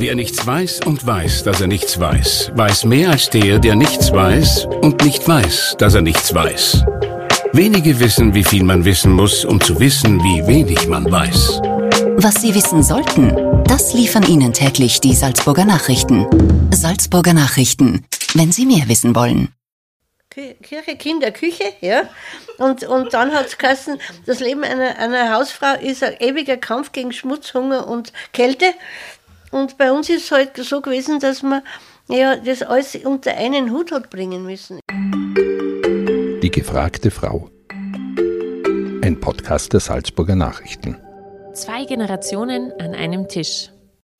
Wer nichts weiß und weiß, dass er nichts weiß, weiß mehr als der, der nichts weiß und nicht weiß, dass er nichts weiß. Wenige wissen, wie viel man wissen muss, um zu wissen, wie wenig man weiß. Was Sie wissen sollten, das liefern Ihnen täglich die Salzburger Nachrichten. Salzburger Nachrichten, wenn Sie mehr wissen wollen. Kirche, Kinder, Küche, ja. Und, und dann hat es geheißen, das Leben einer, einer Hausfrau ist ein ewiger Kampf gegen Schmutz, Hunger und Kälte. Und bei uns ist es halt so gewesen, dass man ja, das alles unter einen Hut hat bringen müssen. Die gefragte Frau. Ein Podcast der Salzburger Nachrichten. Zwei Generationen an einem Tisch.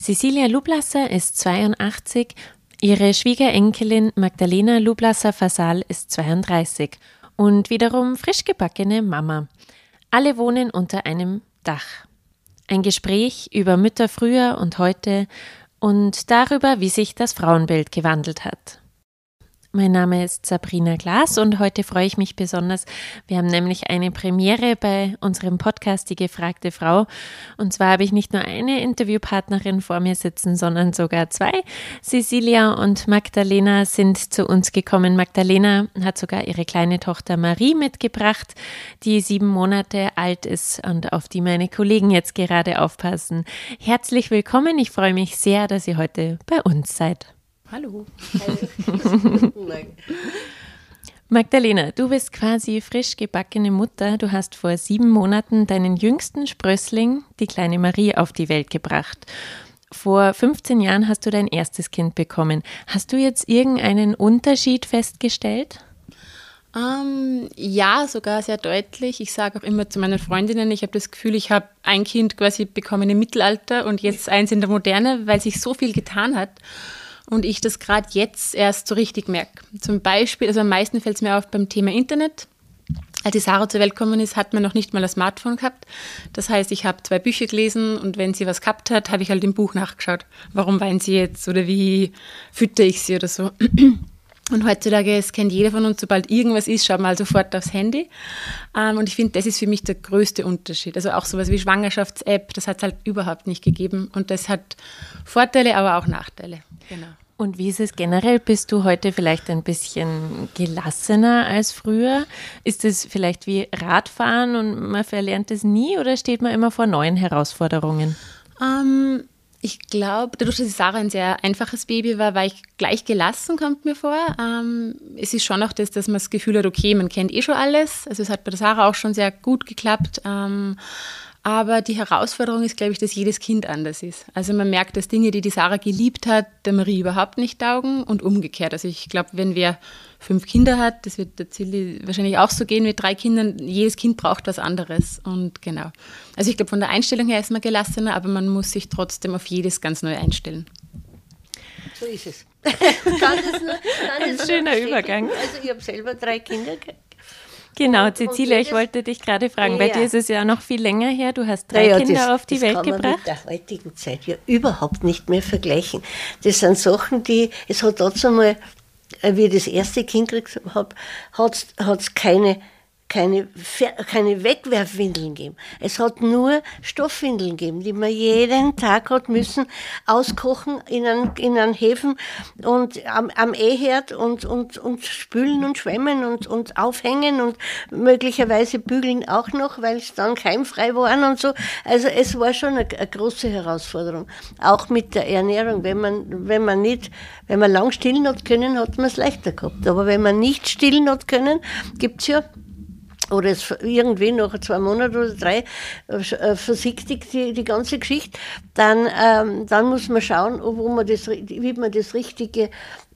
Cecilia Lublasser ist 82, ihre Schwiegerenkelin Magdalena Lublasser-Fasal ist 32 und wiederum frisch gebackene Mama. Alle wohnen unter einem Dach. Ein Gespräch über Mütter früher und heute und darüber, wie sich das Frauenbild gewandelt hat. Mein Name ist Sabrina Glas und heute freue ich mich besonders. Wir haben nämlich eine Premiere bei unserem Podcast Die gefragte Frau. Und zwar habe ich nicht nur eine Interviewpartnerin vor mir sitzen, sondern sogar zwei. Cecilia und Magdalena sind zu uns gekommen. Magdalena hat sogar ihre kleine Tochter Marie mitgebracht, die sieben Monate alt ist und auf die meine Kollegen jetzt gerade aufpassen. Herzlich willkommen. Ich freue mich sehr, dass ihr heute bei uns seid. Hallo. Magdalena, du bist quasi frisch gebackene Mutter. Du hast vor sieben Monaten deinen jüngsten Sprössling, die kleine Marie, auf die Welt gebracht. Vor 15 Jahren hast du dein erstes Kind bekommen. Hast du jetzt irgendeinen Unterschied festgestellt? Ähm, ja, sogar sehr deutlich. Ich sage auch immer zu meinen Freundinnen, ich habe das Gefühl, ich habe ein Kind quasi bekommen im Mittelalter und jetzt eins in der Moderne, weil sich so viel getan hat und ich das gerade jetzt erst so richtig merke. Zum Beispiel, also am meisten fällt es mir auf beim Thema Internet. Als die Sarah zur Welt gekommen ist, hat man noch nicht mal ein Smartphone gehabt. Das heißt, ich habe zwei Bücher gelesen und wenn sie was gehabt hat, habe ich halt im Buch nachgeschaut. Warum weint sie jetzt oder wie fütter ich sie oder so. Und heutzutage, es kennt jeder von uns, sobald irgendwas ist, schaut man halt sofort aufs Handy. Ähm, und ich finde, das ist für mich der größte Unterschied. Also auch sowas wie Schwangerschafts-App, das hat es halt überhaupt nicht gegeben. Und das hat Vorteile, aber auch Nachteile. Genau. Und wie ist es generell? Bist du heute vielleicht ein bisschen gelassener als früher? Ist es vielleicht wie Radfahren und man verlernt es nie oder steht man immer vor neuen Herausforderungen? Ähm, ich glaube, dadurch, dass Sarah ein sehr einfaches Baby war, war ich gleich gelassen, kommt mir vor. Ähm, es ist schon auch das, dass man das Gefühl hat, okay, man kennt eh schon alles. Also es hat bei der Sarah auch schon sehr gut geklappt. Ähm, aber die Herausforderung ist, glaube ich, dass jedes Kind anders ist. Also man merkt, dass Dinge, die die Sarah geliebt hat, der Marie überhaupt nicht taugen und umgekehrt. Also ich glaube, wenn wer fünf Kinder hat, das wird der Zilli wahrscheinlich auch so gehen mit drei Kindern, jedes Kind braucht was anderes. Und genau. Also ich glaube, von der Einstellung her ist man gelassener, aber man muss sich trotzdem auf jedes ganz neu einstellen. So ist es. Ein schöner Übergang. Also ich habe selber drei Kinder Genau, Cecilia, ich wollte dich gerade fragen, ja. bei dir ist es ja noch viel länger her. Du hast drei ja, Kinder das, auf die das Welt kann gebracht. Man mit der heutigen Zeit ja überhaupt nicht mehr vergleichen. Das sind Sachen, die, es hat trotzdem mal, äh, wie ich das erste Kind gekriegt habe, hat es keine keine, keine Wegwerfwindeln geben. Es hat nur Stoffwindeln gegeben, die man jeden Tag hat müssen auskochen in einen, in einen Häfen und am, am E-Herd und, und, und spülen und schwemmen und, und aufhängen und möglicherweise bügeln auch noch, weil es dann keimfrei waren und so. Also es war schon eine, eine große Herausforderung. Auch mit der Ernährung. Wenn man, wenn man nicht, wenn man lang stillen hat können, hat man es leichter gehabt. Aber wenn man nicht stillen hat können, gibt's ja oder es irgendwie nach zwei Monaten oder drei äh, versichtigt die, die ganze Geschichte, dann, ähm, dann muss man schauen, wo man das, wie man das richtige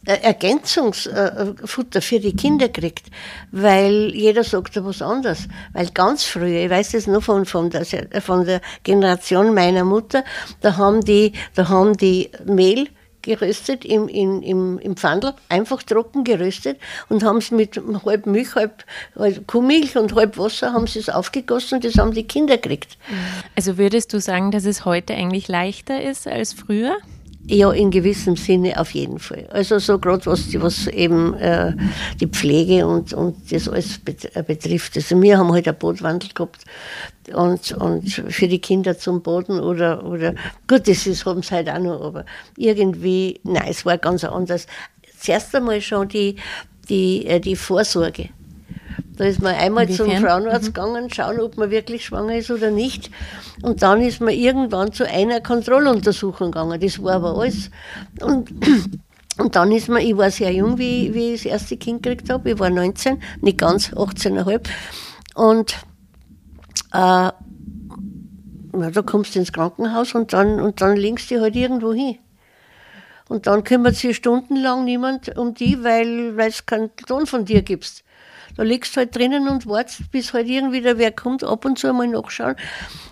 äh, Ergänzungsfutter für die Kinder kriegt, weil jeder sagt ja was anderes. Weil ganz früher, ich weiß das nur von, von, der, von der Generation meiner Mutter, da haben die, da haben die Mehl geröstet im, im, im, im Pfandl, einfach trocken geröstet und haben es mit halb Milch, halb, halb Kuhmilch und halb Wasser haben sie es aufgegossen und das haben die Kinder gekriegt. Also würdest du sagen, dass es heute eigentlich leichter ist als früher? Ja, in gewissem Sinne auf jeden Fall. Also so gerade was, was eben äh, die Pflege und, und das alles äh, betrifft. Also wir haben halt einen Bootwandel gehabt und, und für die Kinder zum Boden oder, oder gut, das ist, haben sie halt auch noch, aber irgendwie, nein, es war ganz anders. Zuerst einmal schon die, die, äh, die Vorsorge. Da ist man einmal Inwiefern? zum Frauenarzt mhm. gegangen, schauen, ob man wirklich schwanger ist oder nicht. Und dann ist man irgendwann zu einer Kontrolluntersuchung gegangen. Das war aber alles. Und, und dann ist man, ich war sehr jung, wie, wie ich das erste Kind gekriegt habe. Ich war 19, nicht ganz, 18,5. Und äh, ja, da kommst du ins Krankenhaus und dann, und dann liegst du halt irgendwo hin. Und dann kümmert sich stundenlang niemand um die, weil es keinen Ton von dir gibt. Da liegst du halt drinnen und wartest, bis halt irgendwie der wer kommt, ab und zu einmal nachschauen.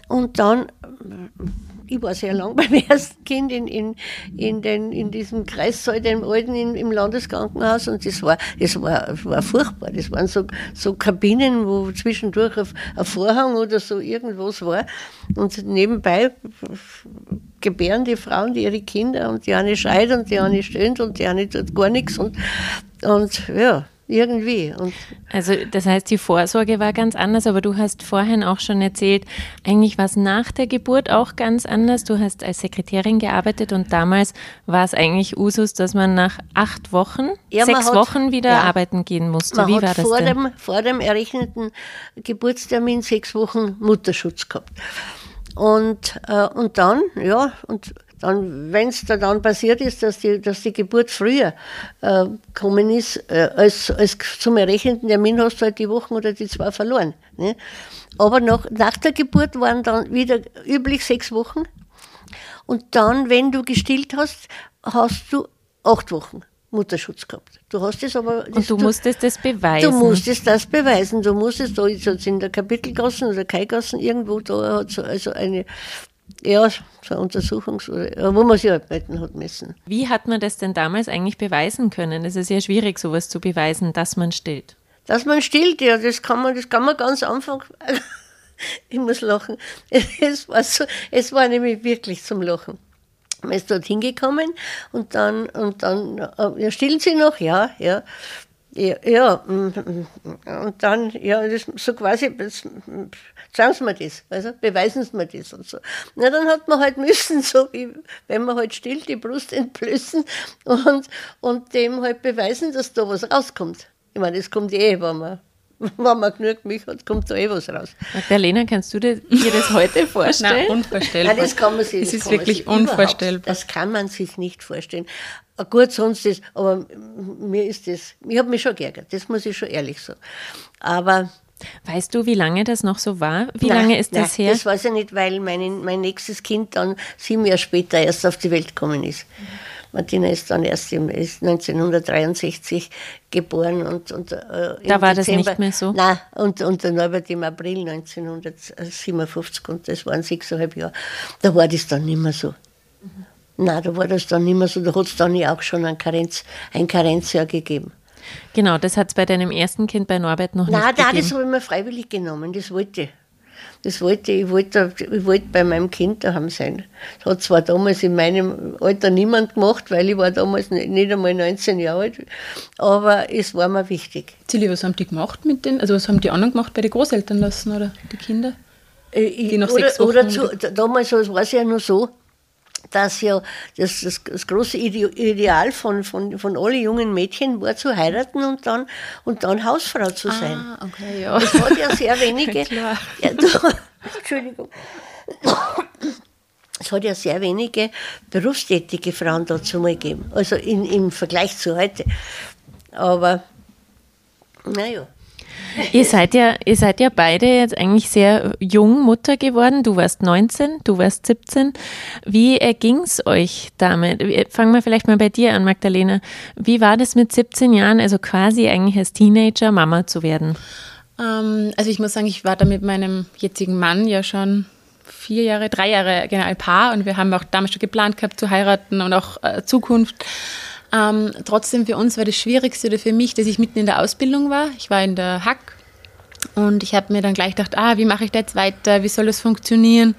Und dann, ich war sehr lang beim ersten Kind in, in, in, den, in diesem Kreissaal, dem alten in, im Landeskrankenhaus und das war, das war, war furchtbar. Das waren so, so Kabinen, wo zwischendurch ein, ein Vorhang oder so irgendwas war. Und nebenbei gebären die Frauen die ihre Kinder und die eine schreit und die eine stöhnt und die eine tut gar nichts und, und ja, irgendwie. Und also das heißt, die Vorsorge war ganz anders, aber du hast vorhin auch schon erzählt, eigentlich war es nach der Geburt auch ganz anders. Du hast als Sekretärin gearbeitet und damals war es eigentlich Usus, dass man nach acht Wochen, ja, sechs hat, Wochen wieder ja, arbeiten gehen musste. Wie war das vor denn? Dem, vor dem errechneten Geburtstermin sechs Wochen Mutterschutz gehabt. Und, äh, und dann, ja, und dann, wenn es da dann passiert ist, dass die, dass die Geburt früher äh, gekommen ist, äh, als, als zum errechneten Termin hast du halt die Wochen oder die zwei verloren. Ne? Aber nach, nach der Geburt waren dann wieder üblich sechs Wochen. Und dann, wenn du gestillt hast, hast du acht Wochen. Mutterschutz gehabt. Du hast es aber. Das, und du, du musstest das beweisen. Du musstest das beweisen. Du musstest da jetzt in der Kapitelgassen oder Kaigassen irgendwo da hat so also eine ja, so Untersuchungs-, wo man sich arbeiten hat müssen. Wie hat man das denn damals eigentlich beweisen können? Es ist ja schwierig, sowas zu beweisen, dass man stillt. Dass man stillt, ja, das kann man, das kann man ganz einfach. ich muss lachen. Es war, so, es war nämlich wirklich zum Lachen. Man ist dort hingekommen und dann, und dann, äh, ja, stillen Sie noch? Ja, ja. Ja, ja, mm, mm, und dann, ja, das, so quasi, sagen Sie mir das, also beweisen Sie mir das und so. Na, dann hat man halt müssen, so wie wenn man halt still die Brust entblößen und, und dem halt beweisen, dass da was rauskommt. Ich meine, das kommt eh, wenn man wenn man genug Milch hat, kommt da eh was raus. Magdalena, kannst du dir das heute vorstellen? Nein, unvorstellbar. Nein, das kann man sich, es ist wirklich unvorstellbar. Das kann man sich nicht vorstellen. Gut, sonst ist, aber mir ist das, ich habe mich schon geärgert, das muss ich schon ehrlich sagen. Aber Weißt du, wie lange das noch so war? Wie nein, lange ist das nein, her? Das weiß ich nicht, weil mein, mein nächstes Kind dann sieben Jahre später erst auf die Welt gekommen ist. Mhm. Martina ist dann erst im, ist 1963 geboren und, und äh, da war Dezember, das nicht mehr so. Nein, und, und der Norbert im April 1957 und das waren sechseinhalb Jahre. Da war das dann nicht mehr so. Mhm. Nein, da war das dann nicht mehr so. Da hat es dann ja auch schon ein, Karenz, ein Karenzjahr gegeben. Genau, das hat es bei deinem ersten Kind bei Norbert noch Nein, nicht gegeben. Nein, das habe ich mir freiwillig genommen, das wollte ich. Das wollte ich, wollte, ich wollte bei meinem Kind daheim sein. Das hat zwar damals in meinem Alter niemand gemacht, weil ich war damals nicht einmal 19 Jahre alt, aber es war mir wichtig. Zilli, was haben die gemacht mit den, also was haben die anderen gemacht bei den Großeltern lassen oder die Kinder? Äh, die nach oder, sechs Wochen oder zu, damals war es ja nur so, dass ja das, das, das große Ideal von, von, von allen jungen Mädchen war zu heiraten und dann, und dann Hausfrau zu sein. Ah, okay, ja. Es hat ja sehr wenige. Klar. Ja, du, Entschuldigung. Es hat ja sehr wenige berufstätige Frauen dazu mal gegeben. Also in, im Vergleich zu heute. Aber naja. Ihr seid ja, ihr seid ja beide jetzt eigentlich sehr jung Mutter geworden. Du warst 19, du warst 17. Wie erging es euch damit? Fangen wir vielleicht mal bei dir an, Magdalena. Wie war das mit 17 Jahren, also quasi eigentlich als Teenager Mama zu werden? Ähm, also ich muss sagen, ich war da mit meinem jetzigen Mann ja schon vier Jahre, drei Jahre genau ein Paar und wir haben auch damals schon geplant gehabt zu heiraten und auch äh, Zukunft. Ähm, trotzdem für uns war das Schwierigste oder für mich, dass ich mitten in der Ausbildung war. Ich war in der Hack und ich habe mir dann gleich gedacht, ah, wie mache ich da jetzt weiter? Wie soll das funktionieren?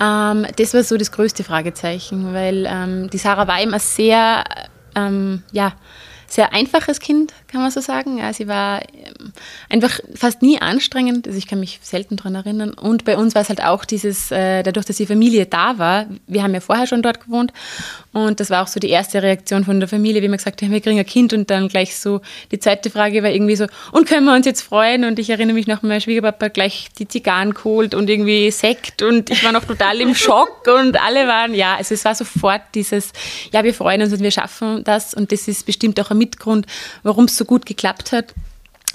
Ähm, das war so das größte Fragezeichen, weil ähm, die Sarah war immer sehr, ähm, ja, sehr einfaches Kind, kann man so sagen. Ja, sie war ähm, einfach fast nie anstrengend. Also ich kann mich selten daran erinnern. Und bei uns war es halt auch dieses, äh, dadurch, dass die Familie da war, wir haben ja vorher schon dort gewohnt. Und das war auch so die erste Reaktion von der Familie, wie wir gesagt haben, wir kriegen ein Kind. Und dann gleich so, die zweite Frage war irgendwie so, und können wir uns jetzt freuen? Und ich erinnere mich noch, mein Schwiegerpapa gleich die Zigarren geholt und irgendwie Sekt. Und ich war noch total im Schock. Und alle waren, ja, also es war sofort dieses, ja, wir freuen uns und wir schaffen das. Und das ist bestimmt auch ein Mitgrund, warum es so gut geklappt hat.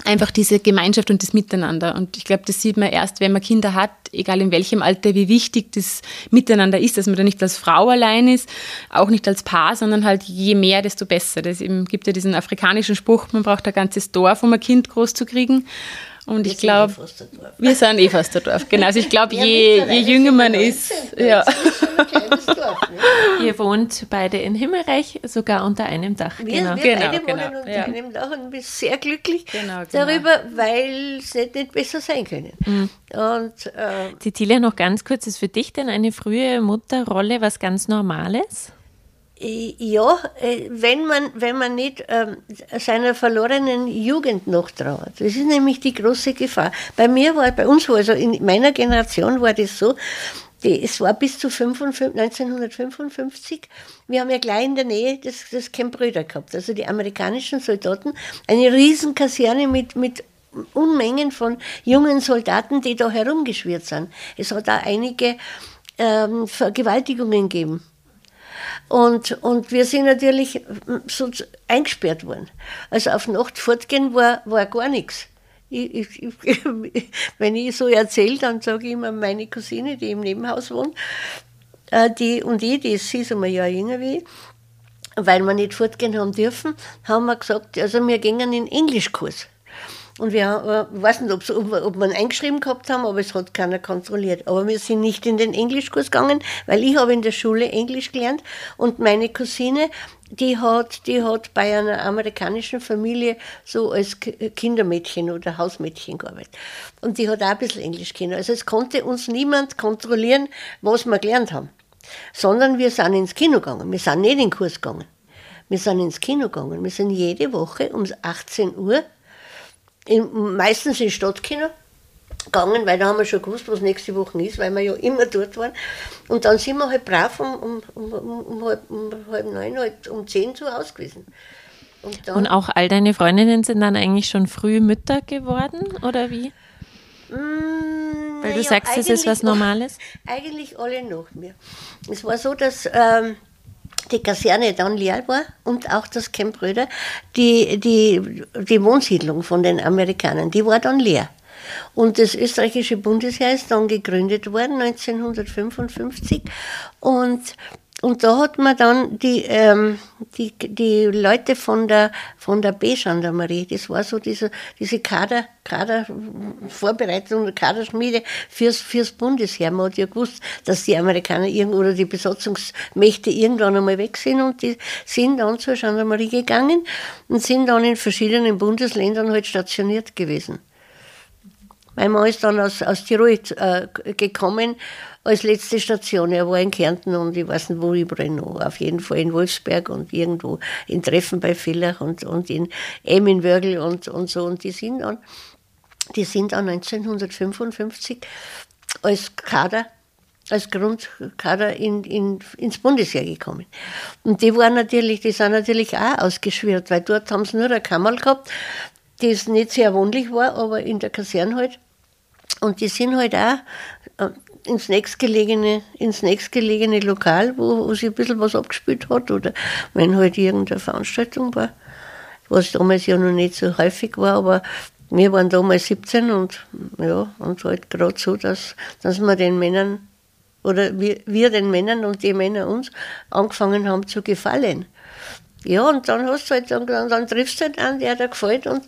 Einfach diese Gemeinschaft und das Miteinander. Und ich glaube, das sieht man erst, wenn man Kinder hat, egal in welchem Alter, wie wichtig das Miteinander ist, dass man da nicht als Frau allein ist, auch nicht als Paar, sondern halt je mehr, desto besser. Es gibt ja diesen afrikanischen Spruch, man braucht ein ganzes Dorf, um ein Kind groß zu kriegen. Und wir ich glaube, wir sind eh fast der Dorf. Genau, also ich glaube, ja, je, je jünger man ist, ja. Dorf, ne? Ihr wohnt beide in Himmelreich, sogar unter einem Dach. Wir, genau. wir genau, beide genau. wohnen unter ja. einem Dach und bin sehr glücklich genau, genau. darüber, weil es nicht, nicht besser sein können. Mhm. Und, äh, Cecilia, noch ganz kurz, ist für dich denn eine frühe Mutterrolle was ganz Normales? Ja, äh, wenn man, wenn man nicht ähm, seiner verlorenen Jugend noch trauert. Das ist nämlich die große Gefahr. Bei mir war, bei uns war, also in meiner Generation war das so, die, es war bis zu 55, 1955. Wir haben ja gleich in der Nähe das, das Camp Brüder gehabt, also die amerikanischen Soldaten. Eine Riesenkaserne mit, mit Unmengen von jungen Soldaten, die da herumgeschwirrt sind. Es hat da einige ähm, Vergewaltigungen gegeben und, und wir sind natürlich so eingesperrt worden. Also auf Nacht fortgehen war, war gar nichts. Ich, ich, ich, wenn ich so erzähle, dann sage ich immer, meine Cousine, die im Nebenhaus wohnt, äh, die, und ich, die ist, sie ist einmal Jahr jünger wie ich, weil wir nicht fortgehen haben dürfen, haben wir gesagt, also wir gehen in Englischkurs. Und wir, ich weiß nicht, ob, ob wir eingeschrieben gehabt haben, aber es hat keiner kontrolliert. Aber wir sind nicht in den Englischkurs gegangen, weil ich habe in der Schule Englisch gelernt und meine Cousine, die hat, die hat bei einer amerikanischen Familie so als Kindermädchen oder Hausmädchen gearbeitet. Und die hat auch ein bisschen Englisch kennen. Also es konnte uns niemand kontrollieren, was wir gelernt haben. Sondern wir sind ins Kino gegangen. Wir sind nicht in den Kurs gegangen. Wir sind ins Kino gegangen. Wir sind jede Woche um 18 Uhr in, meistens ins Stadtkino gegangen, weil da haben wir schon gewusst, was nächste Woche ist, weil wir ja immer dort waren. Und dann sind wir halt brav um, um, um, um, halb, um halb neun, halt um zehn zu Hause gewesen. Und, Und auch all deine Freundinnen sind dann eigentlich schon früh Mütter geworden, oder wie? Mm, weil du ja, sagst, das ist was Normales? eigentlich alle nach mir. Es war so, dass ähm, die Kaserne dann leer war und auch das Camp Röder, die, die, die Wohnsiedlung von den Amerikanern, die war dann leer. Und das österreichische Bundesheer ist dann gegründet worden, 1955. Und und da hat man dann die, ähm, die, die Leute von der, von der B-Gendarmerie, das war so diese, diese Kader, Kadervorbereitung, Kaderschmiede fürs, fürs Bundesheer. Man hat ja gewusst, dass die Amerikaner irgend, oder die Besatzungsmächte irgendwann einmal weg sind und die sind dann zur Gendarmerie gegangen und sind dann in verschiedenen Bundesländern halt stationiert gewesen. Mein Mann ist dann aus, aus Tirol äh, gekommen als letzte Station. Er war in Kärnten und ich weiß nicht, wo überall noch. Auf jeden Fall in Wolfsberg und irgendwo in Treffen bei Villach und, und in Eminwörgl und, und so. Und die sind dann, die sind dann 1955 als Kader als Grundkader in, in, ins Bundesheer gekommen. Und die waren natürlich, die sind natürlich auch ausgeschwirrt, weil dort haben sie nur eine Kammer gehabt, das nicht sehr wohnlich war, aber in der Kaserne halt. Und die sind halt auch äh, ins nächstgelegene, ins nächstgelegene Lokal, wo, wo sich ein bisschen was abgespielt hat oder wenn halt irgendeine Veranstaltung war, was damals ja noch nicht so häufig war, aber wir waren damals 17 und ja, und halt gerade so, dass, dass wir den Männern oder wir, wir den Männern und die Männer uns angefangen haben zu gefallen. Ja, und dann hast du halt, dann, dann triffst du halt einen, der dir gefällt und,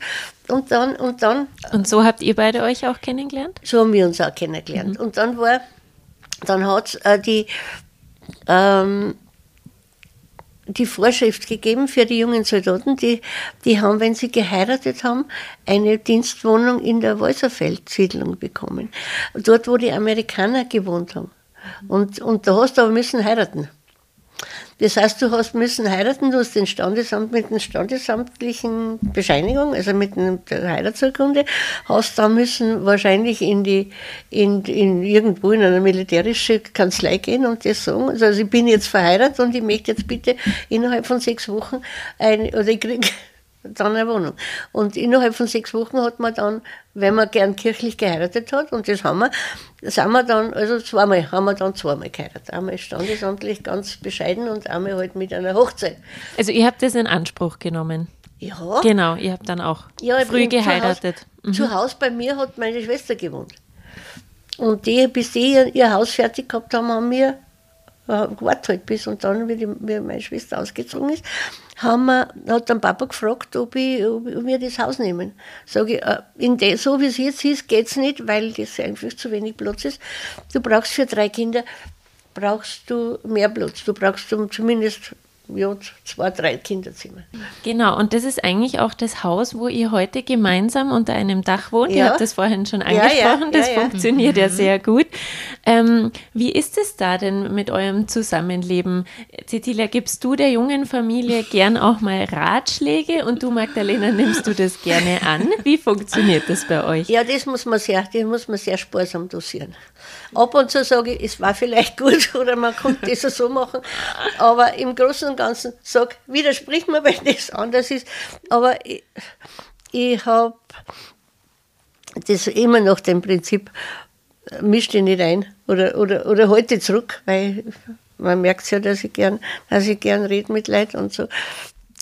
und dann, und dann. Und so habt ihr beide euch auch kennengelernt? So haben wir uns auch kennengelernt. Mhm. Und dann war, dann hat es äh, die, ähm, die Vorschrift gegeben für die jungen Soldaten, die, die haben, wenn sie geheiratet haben, eine Dienstwohnung in der Wolserfeld-Siedlung bekommen. Dort, wo die Amerikaner gewohnt haben. Und, und da hast du aber müssen heiraten. Das heißt, du hast müssen heiraten, du hast den Standesamt mit der standesamtlichen Bescheinigung, also mit der Heiratsurkunde, hast dann müssen wahrscheinlich in die, in, in irgendwo in eine militärische Kanzlei gehen und das sagen. Also ich bin jetzt verheiratet und ich möchte jetzt bitte innerhalb von sechs Wochen ein, oder ich kriege dann eine Wohnung. Und innerhalb von sechs Wochen hat man dann, wenn man gern kirchlich geheiratet hat, und das haben wir, sind wir dann, also zweimal, haben wir dann zweimal geheiratet. Einmal standesamtlich ganz bescheiden und einmal halt mit einer Hochzeit. Also ihr habt das in Anspruch genommen? Ja. Genau, ihr habt dann auch ja, früh geheiratet. Zu Hause, mhm. zu Hause bei mir hat meine Schwester gewohnt. Und die, bis die ihr, ihr Haus fertig gehabt haben, haben wir äh, gewartet bis und dann, wie, die, wie meine Schwester ausgezogen ist, haben wir, hat dann Papa gefragt, ob, ich, ob, ob wir das Haus nehmen. Sage ich, äh, in de, so wie es jetzt ist, geht es nicht, weil das einfach zu wenig Platz ist. Du brauchst für drei Kinder brauchst du mehr Platz. Du brauchst zumindest ja, zwei, drei Kinderzimmer. Genau, und das ist eigentlich auch das Haus, wo ihr heute gemeinsam unter einem Dach wohnt. Ja. Ihr habt das vorhin schon angesprochen, ja, ja, das funktioniert ja mhm. sehr gut. Ähm, wie ist es da denn mit eurem Zusammenleben? Cecilia, gibst du der jungen Familie gern auch mal Ratschläge und du, Magdalena, nimmst du das gerne an? Wie funktioniert das bei euch? Ja, das muss man sehr, das muss man sehr sparsam dosieren. Ab und zu sage ich, es war vielleicht gut oder man konnte das so machen, aber im Großen und Ganzen sage, widersprich mir, wenn das anders ist. Aber ich, ich habe das immer nach dem Prinzip, misch dich nicht ein oder, oder, oder halte zurück, weil man merkt ja, dass ich gern, dass ich gern rede mit Leuten und so.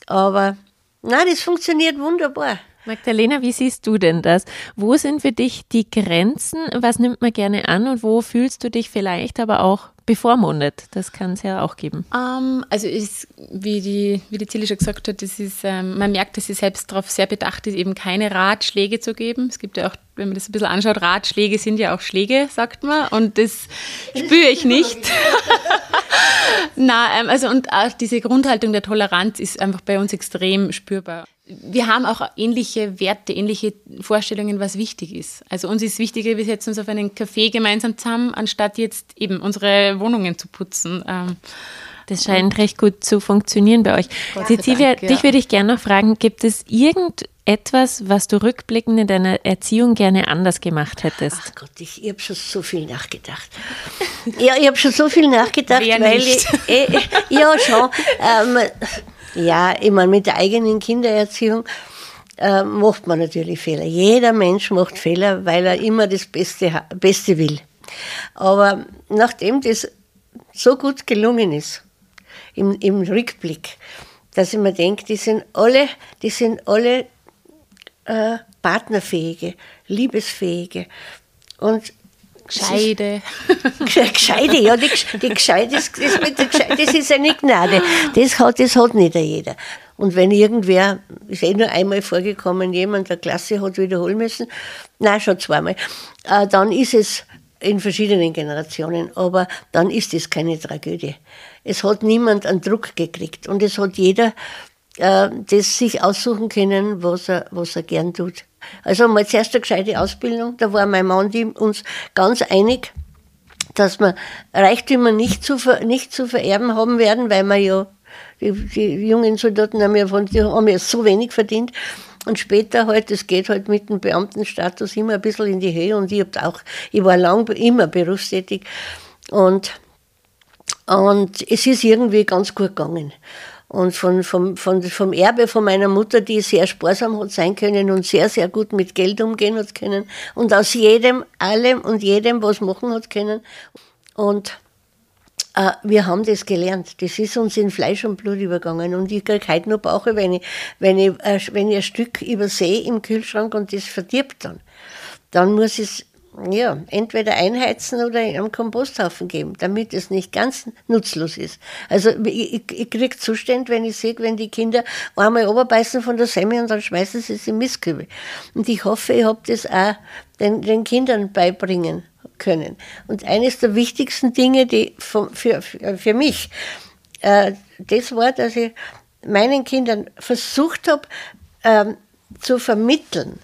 Aber nein, das funktioniert wunderbar. Magdalena, wie siehst du denn das? Wo sind für dich die Grenzen? Was nimmt man gerne an und wo fühlst du dich vielleicht aber auch bevormundet? Das kann es ja auch geben. Um, ähm, also ist, wie die, wie die Tilly schon gesagt hat, das ist, ähm, man merkt, dass sie selbst darauf sehr bedacht ist, eben keine Ratschläge zu geben. Es gibt ja auch, wenn man das ein bisschen anschaut, Ratschläge sind ja auch Schläge, sagt man. Und das spüre ich nicht. Na, ähm, also und auch diese Grundhaltung der Toleranz ist einfach bei uns extrem spürbar wir haben auch ähnliche Werte, ähnliche Vorstellungen, was wichtig ist. Also uns ist wichtiger, wir setzen uns auf einen Café gemeinsam zusammen, anstatt jetzt eben unsere Wohnungen zu putzen. Ähm, das scheint recht gut zu funktionieren bei euch. Cecilia, Dank, ja. dich würde ich gerne noch fragen, gibt es irgendetwas, was du rückblickend in deiner Erziehung gerne anders gemacht hättest? Ach Gott, ich, ich habe schon so viel nachgedacht. ja, ich habe schon so viel nachgedacht, Wer weil nicht? ich, äh, ja schon. Ähm, ja, ich meine, mit der eigenen Kindererziehung äh, macht man natürlich Fehler. Jeder Mensch macht Fehler, weil er immer das Beste, Beste will. Aber nachdem das so gut gelungen ist, im, im Rückblick, dass ich mir denke, die sind alle, die sind alle äh, partnerfähige, liebesfähige. Und Gescheide. Gescheide, ja, die, die Gescheide, das, das, das ist eine Gnade. Das hat, das hat nicht jeder. Und wenn irgendwer, ist eh nur einmal vorgekommen, jemand der Klasse hat wiederholen müssen, nein, schon zweimal, äh, dann ist es in verschiedenen Generationen, aber dann ist es keine Tragödie. Es hat niemand einen Druck gekriegt und es hat jeder äh, das sich aussuchen können, was er, was er gern tut. Also mal zuerst eine gescheite Ausbildung, da war mein Mann die uns ganz einig, dass wir Reichtümer nicht zu, ver, nicht zu vererben haben werden, weil wir ja, die, die jungen Soldaten haben ja, von, die haben ja so wenig verdient. Und später halt, es geht halt mit dem Beamtenstatus immer ein bisschen in die Höhe und ich hab auch, ich war lang immer berufstätig und, und es ist irgendwie ganz gut gegangen und von, vom, von, vom Erbe von meiner Mutter, die sehr sparsam hat sein können und sehr, sehr gut mit Geld umgehen hat können und aus jedem, allem und jedem was machen hat können. Und äh, wir haben das gelernt. Das ist uns in Fleisch und Blut übergangen. Und ich kriege heute nur Bauche, wenn ich, wenn, ich, äh, wenn ich ein Stück übersehe im Kühlschrank und das verdirbt dann. Dann muss ich es ja, entweder einheizen oder am Komposthaufen geben, damit es nicht ganz nutzlos ist. Also ich, ich, ich kriege Zustand, wenn ich sehe, wenn die Kinder einmal oberbeißen von der Semmel und dann schmeißen sie es im Mistkübel. Und ich hoffe, ich habe das auch den, den Kindern beibringen können. Und eines der wichtigsten Dinge, die für, für, für mich, äh, das war, dass ich meinen Kindern versucht habe, ähm, zu vermitteln,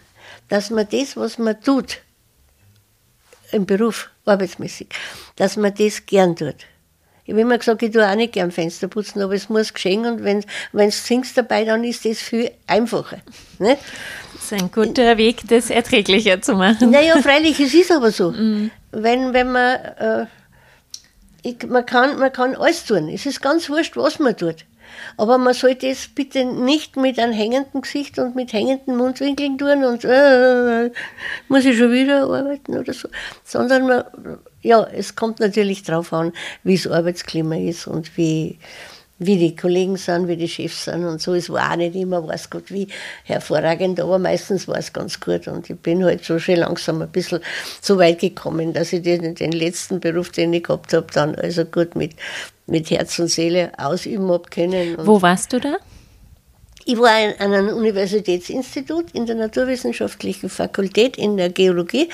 dass man das, was man tut, im Beruf, arbeitsmäßig, dass man das gern tut. Ich habe immer gesagt, ich tue auch nicht gern Fenster putzen, aber es muss geschehen und wenn du singst dabei, dann ist das viel einfacher. Nicht? Das ist ein guter Weg, das erträglicher zu machen. Naja, freilich, es ist aber so. Mm. Wenn, wenn man, äh, ich, man, kann, man kann alles tun. Es ist ganz wurscht, was man tut. Aber man sollte es bitte nicht mit einem hängenden Gesicht und mit hängenden Mundwinkeln tun und äh, muss ich schon wieder arbeiten oder so, sondern man, ja, es kommt natürlich darauf an, wie das Arbeitsklima ist und wie, wie die Kollegen sind, wie die Chefs sind und so. Es war auch nicht immer, weiß Gott, wie hervorragend, aber meistens war es ganz gut und ich bin halt so schön langsam ein bisschen so weit gekommen, dass ich den, den letzten Beruf, den ich gehabt habe, dann also gut mit, mit Herz und Seele ausüben habe können. Wo warst du da? Ich war an einem Universitätsinstitut in der Naturwissenschaftlichen Fakultät in der Geologie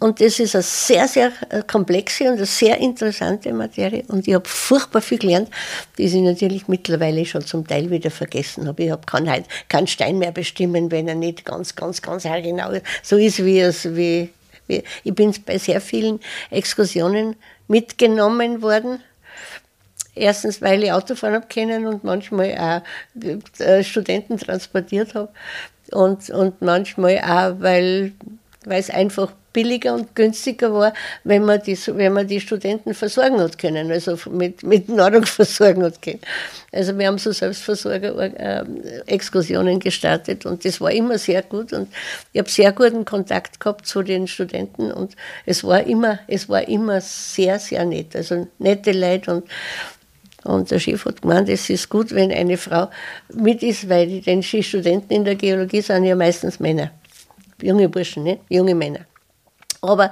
und das ist eine sehr, sehr äh, komplexe und eine sehr interessante Materie. Und ich habe furchtbar viel gelernt, die ich natürlich mittlerweile schon zum Teil wieder vergessen habe. Ich hab, kann halt keinen Stein mehr bestimmen, wenn er nicht ganz, ganz, ganz genau so ist, wie es, wie, wie. Ich bin bei sehr vielen Exkursionen mitgenommen worden. Erstens, weil ich Autofahren habe können und manchmal auch äh, Studenten transportiert habe. Und, und manchmal auch, weil, weil es einfach billiger und günstiger war, wenn man die, wenn man die Studenten versorgen hat können, also mit, mit Nahrung versorgen hat können. Also wir haben so Selbstversorger-Exkursionen gestartet und das war immer sehr gut und ich habe sehr guten Kontakt gehabt zu den Studenten und es war immer, es war immer sehr, sehr nett, also nette Leute und und der Chef hat gemeint, es ist gut, wenn eine Frau mit ist, weil die, die Studenten in der Geologie sind ja meistens Männer. Junge Burschen, ne? junge Männer. Aber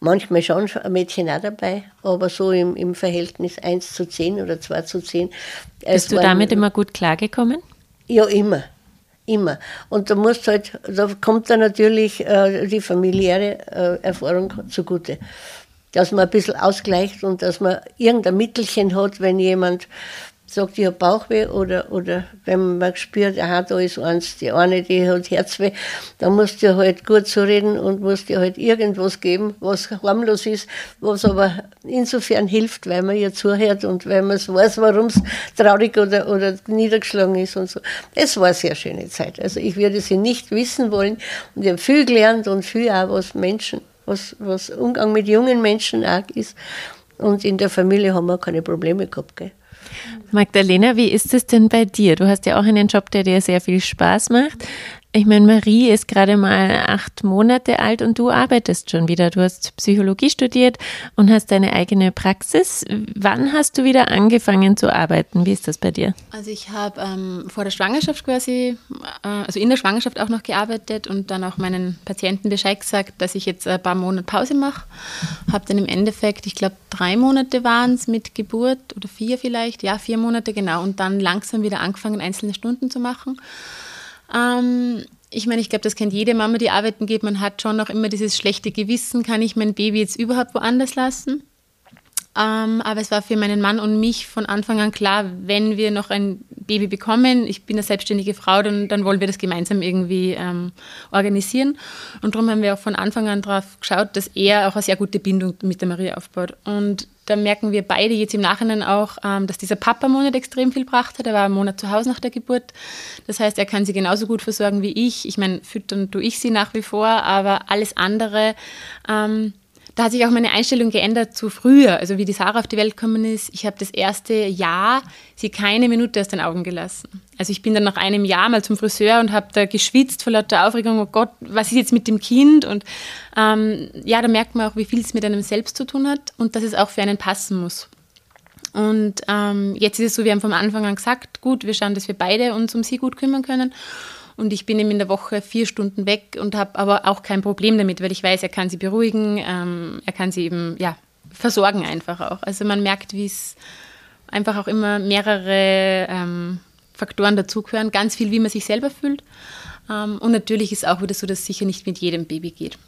manchmal schon ein Mädchen auch dabei, aber so im, im Verhältnis 1 zu 10 oder 2 zu 10. Bist du damit immer gut klargekommen? Ja, immer. Immer. Und da musst halt, da kommt dann natürlich äh, die familiäre äh, Erfahrung zugute. Dass man ein bisschen ausgleicht und dass man irgendein Mittelchen hat, wenn jemand sagt, ich habe Bauchweh oder, oder wenn man spürt, aha, da ist eins, die eine, die hat Herzweh, dann musst du halt gut so reden und musst dir halt irgendwas geben, was harmlos ist, was aber insofern hilft, weil man ihr zuhört und weil man weiß, warum es traurig oder, oder niedergeschlagen ist und so. Es war eine sehr schöne Zeit. Also ich würde sie nicht wissen wollen und ich habe viel gelernt und viel auch, was Menschen, was, was Umgang mit jungen Menschen auch ist. Und in der Familie haben wir keine Probleme gehabt. Gell? Magdalena, wie ist es denn bei dir? Du hast ja auch einen Job, der dir sehr viel Spaß macht. Ich meine, Marie ist gerade mal acht Monate alt und du arbeitest schon wieder. Du hast Psychologie studiert und hast deine eigene Praxis. Wann hast du wieder angefangen zu arbeiten? Wie ist das bei dir? Also ich habe ähm, vor der Schwangerschaft quasi, äh, also in der Schwangerschaft auch noch gearbeitet und dann auch meinen Patienten Bescheid gesagt, dass ich jetzt ein paar Monate Pause mache. Habe dann im Endeffekt, ich glaube, drei Monate waren es mit Geburt oder vier vielleicht, ja, vier Monate genau. Und dann langsam wieder angefangen, einzelne Stunden zu machen. Ähm, ich meine, ich glaube, das kennt jede Mama, die arbeiten geht. Man hat schon noch immer dieses schlechte Gewissen, kann ich mein Baby jetzt überhaupt woanders lassen? Ähm, aber es war für meinen Mann und mich von Anfang an klar, wenn wir noch ein Baby bekommen, ich bin eine selbstständige Frau, dann, dann wollen wir das gemeinsam irgendwie ähm, organisieren. Und darum haben wir auch von Anfang an darauf geschaut, dass er auch eine sehr gute Bindung mit der Maria aufbaut. Und da merken wir beide jetzt im Nachhinein auch, ähm, dass dieser Papa-Monat extrem viel hat. Er war einen Monat zu Hause nach der Geburt. Das heißt, er kann sie genauso gut versorgen wie ich. Ich meine, füttern tue ich sie nach wie vor, aber alles andere ähm, da hat sich auch meine Einstellung geändert zu früher, also wie die Sarah auf die Welt gekommen ist. Ich habe das erste Jahr sie keine Minute aus den Augen gelassen. Also ich bin dann nach einem Jahr mal zum Friseur und habe da geschwitzt vor lauter Aufregung, oh Gott, was ist jetzt mit dem Kind? Und ähm, ja, da merkt man auch, wie viel es mit einem selbst zu tun hat und dass es auch für einen passen muss. Und ähm, jetzt ist es so, wir haben vom Anfang an gesagt, gut, wir schauen, dass wir beide uns um sie gut kümmern können. Und ich bin ihm in der Woche vier Stunden weg und habe aber auch kein Problem damit, weil ich weiß, er kann sie beruhigen, ähm, er kann sie eben ja, versorgen einfach auch. Also man merkt, wie es einfach auch immer mehrere ähm, Faktoren dazugehören. Ganz viel, wie man sich selber fühlt. Ähm, und natürlich ist auch wieder so, dass es sicher nicht mit jedem Baby geht.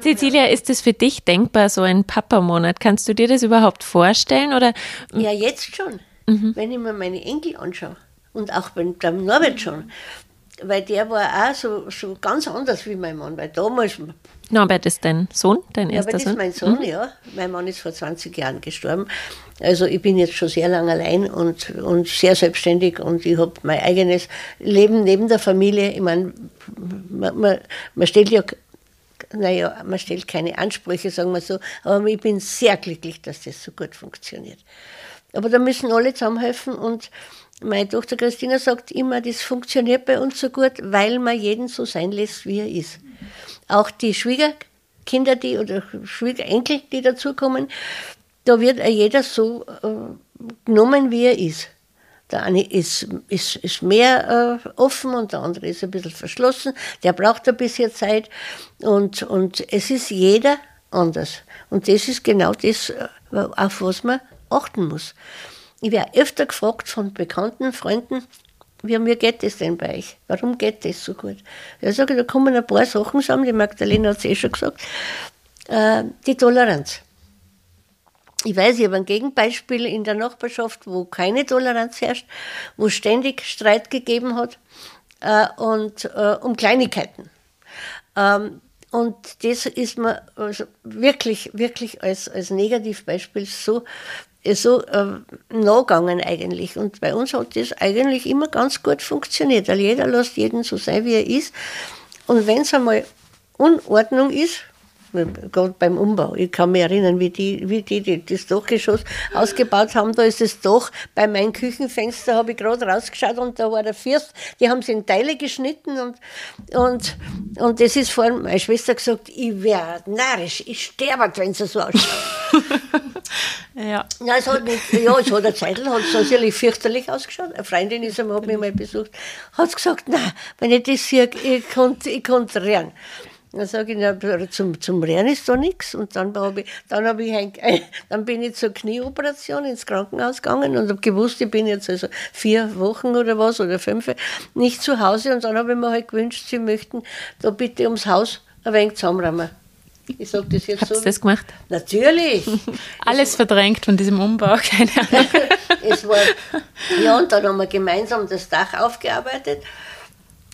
Cecilia, ist es für dich denkbar, so ein Papa-Monat? Kannst du dir das überhaupt vorstellen? Oder? Ja, jetzt schon. Mhm. Wenn ich mir meine Enkel anschaue und auch beim Norbert schon, weil der war auch so, so ganz anders wie mein Mann, weil damals Norbert ist dein Sohn, dein erster aber das Sohn? ist mein Sohn, ja. Mein Mann ist vor 20 Jahren gestorben. Also ich bin jetzt schon sehr lange allein und, und sehr selbstständig und ich habe mein eigenes Leben neben der Familie. Ich meine, man, man, man stellt ja, naja, man stellt keine Ansprüche, sagen wir so, aber ich bin sehr glücklich, dass das so gut funktioniert. Aber da müssen alle zusammenhelfen und meine Tochter Christina sagt immer, das funktioniert bei uns so gut, weil man jeden so sein lässt, wie er ist. Auch die Schwiegerkinder, die oder Schwiegerenkel, die dazukommen, da wird jeder so äh, genommen, wie er ist. Der eine ist, ist, ist mehr äh, offen und der andere ist ein bisschen verschlossen. Der braucht ein bisschen Zeit. Und, und es ist jeder anders. Und das ist genau das, äh, auf was man achten muss. Ich werde öfter gefragt von bekannten Freunden, wie mir geht das denn bei euch? Warum geht das so gut? Ich sage, da kommen ein paar Sachen zusammen, die Magdalena hat es eh schon gesagt. Äh, die Toleranz. Ich weiß, ich habe ein Gegenbeispiel in der Nachbarschaft, wo keine Toleranz herrscht, wo es ständig Streit gegeben hat äh, und äh, um Kleinigkeiten. Ähm, und das ist mir also wirklich, wirklich als, als Negativbeispiel so, so äh, nachgegangen eigentlich. Und bei uns hat das eigentlich immer ganz gut funktioniert, weil jeder lässt jeden so sein, wie er ist. Und wenn es einmal Unordnung ist, beim Umbau. Ich kann mich erinnern, wie die, wie die, die das Dachgeschoss ausgebaut haben. Da ist das Dach bei meinem Küchenfenster, habe ich gerade rausgeschaut und da war der Fürst, die haben sie in Teile geschnitten und, und, und das ist vor meine Schwester gesagt, ich werde narrisch, ich sterbe, wenn es so ausschaut. Ja. Nein, es hat nicht, ja, es hat eine Zeit hat es natürlich fürchterlich ausgeschaut. Eine Freundin ist einmal, hat mich mal besucht, hat gesagt, nein, wenn ich das sehe, ich konnte ich konnt rennen. Dann sage ich, na, zum, zum Rennen ist da nichts. Und dann, hab ich, dann, hab ich ein, dann bin ich zur Knieoperation ins Krankenhaus gegangen und habe gewusst, ich bin jetzt also vier Wochen oder was oder fünf nicht zu Hause. Und dann habe ich mir halt gewünscht, sie möchten da bitte ums Haus ein wenig zusammenräumen. Ich sage das jetzt Habt so. ihr das gemacht? Natürlich. Alles verdrängt von diesem Umbau, keine Ahnung. es war, ja, und dann haben wir gemeinsam das Dach aufgearbeitet.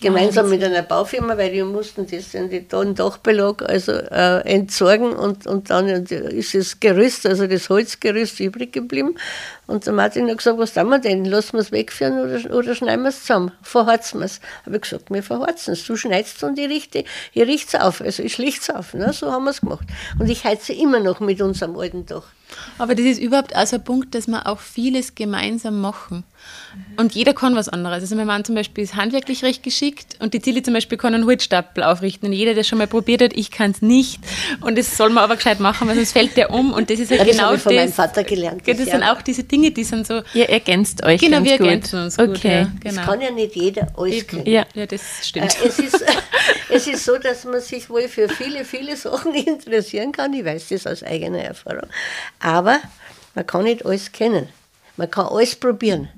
Gemeinsam mit einer Baufirma, weil die mussten das in den Dachbelag also, äh, entsorgen und, und dann ist das Gerüst, also das Holzgerüst übrig geblieben. Und der Martin hat gesagt, was tun wir denn? Lassen wir es wegführen oder, oder schneiden wir es zusammen? Verharzen wir es. Habe ich gesagt, wir verharzen es. Du schneidest und ich richte, ich richte es auf. Also ich schlichte es auf. Ne? So haben wir es gemacht. Und ich heize immer noch mit unserem alten Dach. Aber das ist überhaupt auch so ein Punkt, dass wir auch vieles gemeinsam machen. Und jeder kann was anderes. Also mein Mann zum Beispiel ist handwerklich recht geschickt und die Tilly zum Beispiel kann einen Holzstapel aufrichten. Und jeder, der schon mal probiert hat, ich kann es nicht. Und das soll man aber gescheit machen, weil sonst fällt der um. Und das ist halt Ja, das genau ich von das. meinem Vater gelernt. Ja, das das sind ja. auch diese Dinge, die sind so. Ihr ergänzt euch Genau, ganz wir gut. ergänzen uns gut. Okay. Ja, Das genau. kann ja nicht jeder alles können. Ja. ja, das Äh, stimmt. es, ist, es ist so, dass man sich wohl für viele, viele Sachen interessieren kann. Ich weiß das aus eigener Erfahrung. Aber man kann nicht alles kennen. Man kann alles probieren.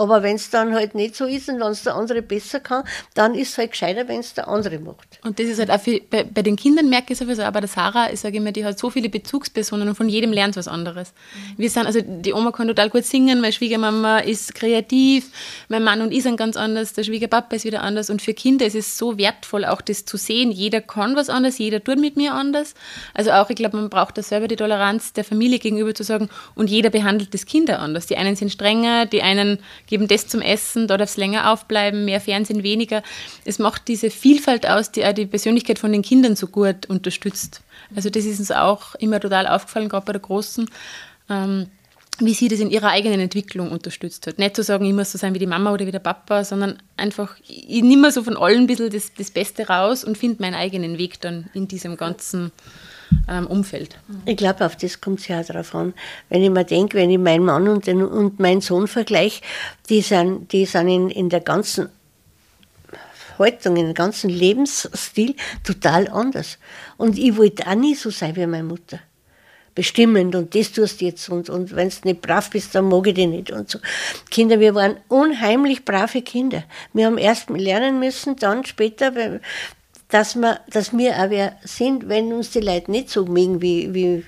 Aber wenn es dann halt nicht so ist und wenn es der andere besser kann, dann ist es halt gescheiter, wenn es der andere macht. Und das ist halt auch für, bei, bei den Kindern merke ich sowieso, aber der Sarah, ich sage immer, die hat so viele Bezugspersonen und von jedem lernt was anderes. Wir sind, also die Oma kann total gut singen, meine Schwiegermama ist kreativ, mein Mann und ich sind ganz anders, der Schwiegerpapa ist wieder anders und für Kinder ist es so wertvoll, auch das zu sehen, jeder kann was anderes, jeder tut mit mir anders. Also auch, ich glaube, man braucht da selber die Toleranz der Familie gegenüber zu sagen, und jeder behandelt das Kinder anders. Die einen sind strenger, die einen geben das zum Essen, da darf es länger aufbleiben, mehr Fernsehen, weniger. Es macht diese Vielfalt aus, die auch die Persönlichkeit von den Kindern so gut unterstützt. Also das ist uns auch immer total aufgefallen, gerade bei der Großen, ähm, wie sie das in ihrer eigenen Entwicklung unterstützt hat. Nicht zu sagen, ich muss so sein wie die Mama oder wie der Papa, sondern einfach, ich nehme so von allen ein bisschen das, das Beste raus und finde meinen eigenen Weg dann in diesem ganzen ähm, Umfeld. Ich glaube, auf das kommt es ja drauf an. Wenn ich mir denke, wenn ich meinen Mann und, den, und meinen Sohn vergleiche, die sind, die sind in, in der ganzen Haltung, in dem ganzen Lebensstil total anders. Und ich wollte auch nie so sein wie meine Mutter. Bestimmend und das tust du jetzt und, und wenn du nicht brav bist, dann mag ich dich nicht und so. Kinder, wir waren unheimlich brave Kinder. Wir haben erst lernen müssen, dann später, dass wir, dass wir auch wer sind, wenn uns die Leute nicht so mögen, wie, wie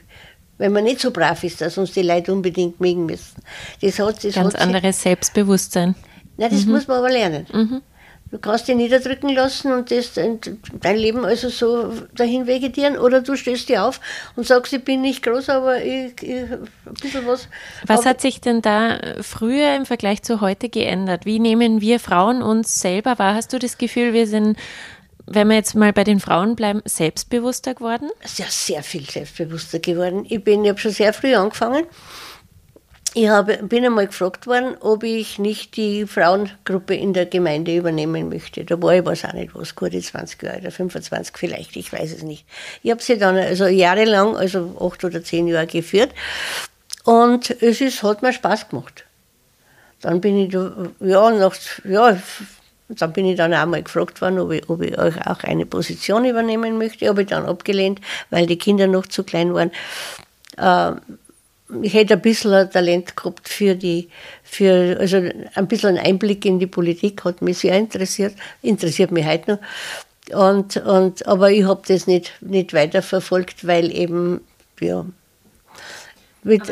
wenn man nicht so brav ist, dass uns die Leute unbedingt mögen müssen. Das hat, das Ganz hat sich- anderes Selbstbewusstsein. Nein, das muss man aber lernen. Du kannst dich niederdrücken lassen und das, dein Leben also so dahin vegetieren oder du stehst dir auf und sagst, ich bin nicht groß, aber ich, ich ein bisschen was. Was hat sich denn da früher im Vergleich zu heute geändert? Wie nehmen wir Frauen uns selber wahr? Hast du das Gefühl, wir sind wenn wir jetzt mal bei den Frauen bleiben, selbstbewusster geworden? Ja, sehr viel selbstbewusster geworden. Ich bin, ich habe schon sehr früh angefangen ich habe, bin einmal gefragt worden, ob ich nicht die Frauengruppe in der Gemeinde übernehmen möchte. Da war ich was auch nicht was, gute 20 Jahre oder 25 vielleicht, ich weiß es nicht. Ich habe sie dann also jahrelang, also acht oder zehn Jahre geführt und es ist, hat mir Spaß gemacht. Dann bin ich ja, nach, ja, dann bin ich dann auch mal gefragt worden, ob ich, ob ich auch eine Position übernehmen möchte. Habe ich dann abgelehnt, weil die Kinder noch zu klein waren. Äh, ich hätte ein bisschen ein Talent gehabt für die, für, also ein bisschen ein Einblick in die Politik hat mich sehr interessiert, interessiert mich heute noch. Und, und, aber ich habe das nicht, nicht weiterverfolgt, weil eben, ja, mit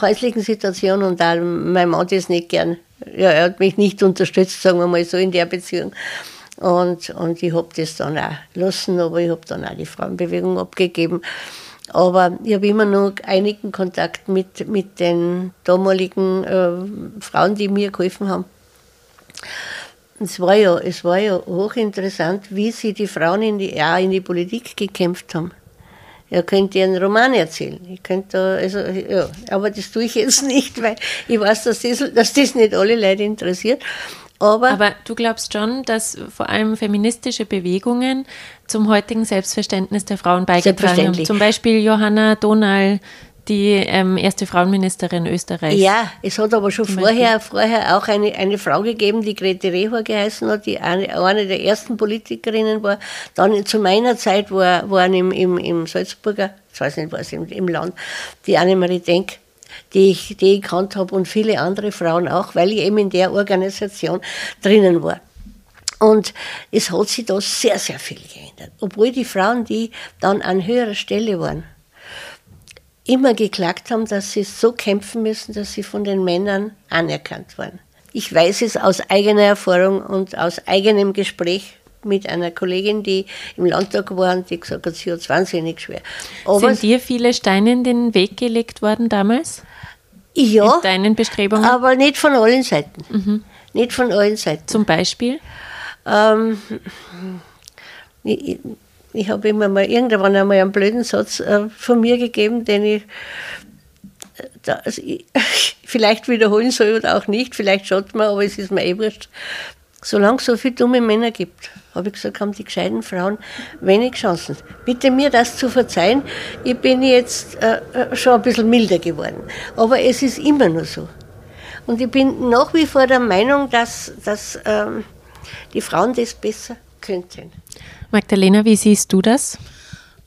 häuslichen Situationen und auch mein Mann das nicht gern, ja, er hat mich nicht unterstützt, sagen wir mal so, in der Beziehung. Und, und ich habe das dann auch lassen, aber ich habe dann auch die Frauenbewegung abgegeben. Aber ich habe immer noch einigen Kontakt mit, mit den damaligen äh, Frauen, die mir geholfen haben. Es war, ja, es war ja hochinteressant, wie sie die Frauen in die, ja, in die Politik gekämpft haben. Ihr könnt ihr einen Roman erzählen. Ich könnte also, ja, aber das tue ich jetzt nicht, weil ich weiß, dass das, dass das nicht alle Leute interessiert. Aber, Aber du glaubst schon, dass vor allem feministische Bewegungen zum heutigen Selbstverständnis der Frauen beigetragen haben. Zum Beispiel Johanna Donal, die ähm, erste Frauenministerin Österreichs. Ja, es hat aber schon vorher, vorher auch eine, eine Frau gegeben, die Grete Rehor geheißen hat, die eine, eine der ersten Politikerinnen war. Dann zu meiner Zeit war, waren im, im, im Salzburger, ich weiß nicht was, im, im Land, die Annemarie Denk die ich, die ich gekannt habe und viele andere Frauen auch, weil ich eben in der Organisation drinnen war. Und es hat sich da sehr, sehr viel geändert. Obwohl die Frauen, die dann an höherer Stelle waren, immer geklagt haben, dass sie so kämpfen müssen, dass sie von den Männern anerkannt waren. Ich weiß es aus eigener Erfahrung und aus eigenem Gespräch mit einer Kollegin, die im Landtag war und die gesagt hat, sie hat es wahnsinnig schwer. Aber Sind dir viele Steine in den Weg gelegt worden damals? Ja. In deinen Bestrebungen? Aber nicht von allen Seiten. Mhm. Nicht von allen Seiten. Zum Beispiel? Ähm, ich, habe immer mal irgendwann einmal einen blöden Satz äh, von mir gegeben, den ich, äh, da, also ich vielleicht wiederholen soll oder auch nicht, vielleicht schaut man, aber es ist mir eh wurscht. Solange es so viele dumme Männer gibt, habe ich gesagt, haben die gescheiten Frauen wenig Chancen. Bitte mir das zu verzeihen, ich bin jetzt äh, äh, schon ein bisschen milder geworden. Aber es ist immer nur so. Und ich bin nach wie vor der Meinung, dass, dass ähm, die Frauen das besser könnten. Magdalena, wie siehst du das?